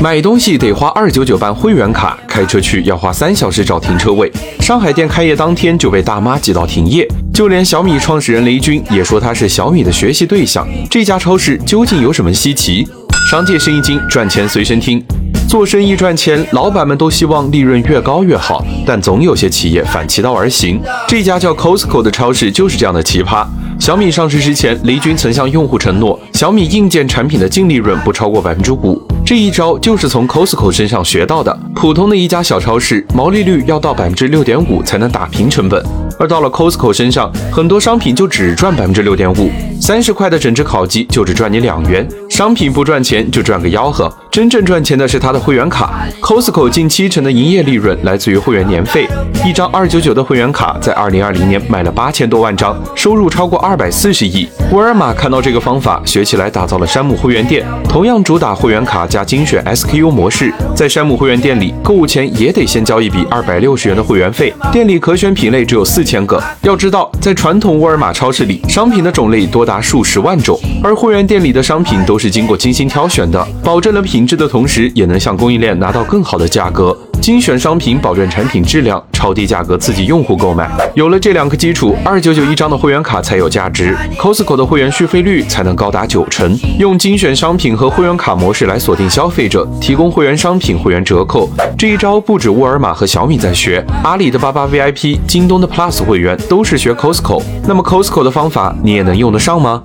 买东西得花二九九办会员卡，开车去要花三小时找停车位。上海店开业当天就被大妈挤到停业，就连小米创始人雷军也说他是小米的学习对象。这家超市究竟有什么稀奇？商界生意经，赚钱随身听。做生意赚钱，老板们都希望利润越高越好，但总有些企业反其道而行。这家叫 Costco 的超市就是这样的奇葩。小米上市之前，雷军曾向用户承诺，小米硬件产品的净利润不超过百分之五。这一招就是从 Costco 身上学到的。普通的一家小超市，毛利率要到百分之六点五才能打平成本，而到了 Costco 身上，很多商品就只赚百分之六点五。三十块的整只烤鸡就只赚你两元，商品不赚钱就赚个吆喝。真正赚钱的是它的会员卡，Costco 近七成的营业利润来自于会员年费。一张二九九的会员卡在二零二零年卖了八千多万张，收入超过二百四十亿。沃尔玛看到这个方法，学起来打造了山姆会员店，同样主打会员卡加精选 SKU 模式。在山姆会员店里，购物前也得先交一笔二百六十元的会员费。店里可选品类只有四千个。要知道，在传统沃尔玛超市里，商品的种类多达数十万种，而会员店里的商品都是经过精心挑选的，保证了品质的同时，也能向供应链拿到更好的价格。精选商品，保证产品质量，超低价格刺激用户购买。有了这两个基础，二九九一张的会员卡才有价值，Costco 的会员续费率才能高达九成。用精选商品和会员卡模式来锁定消费者，提供会员商品会员折扣。这一招不止沃尔玛和小米在学，阿里的八八 VIP、京东的 Plus 会员都是学 Costco。那么 Costco 的方法，你也能用得上吗？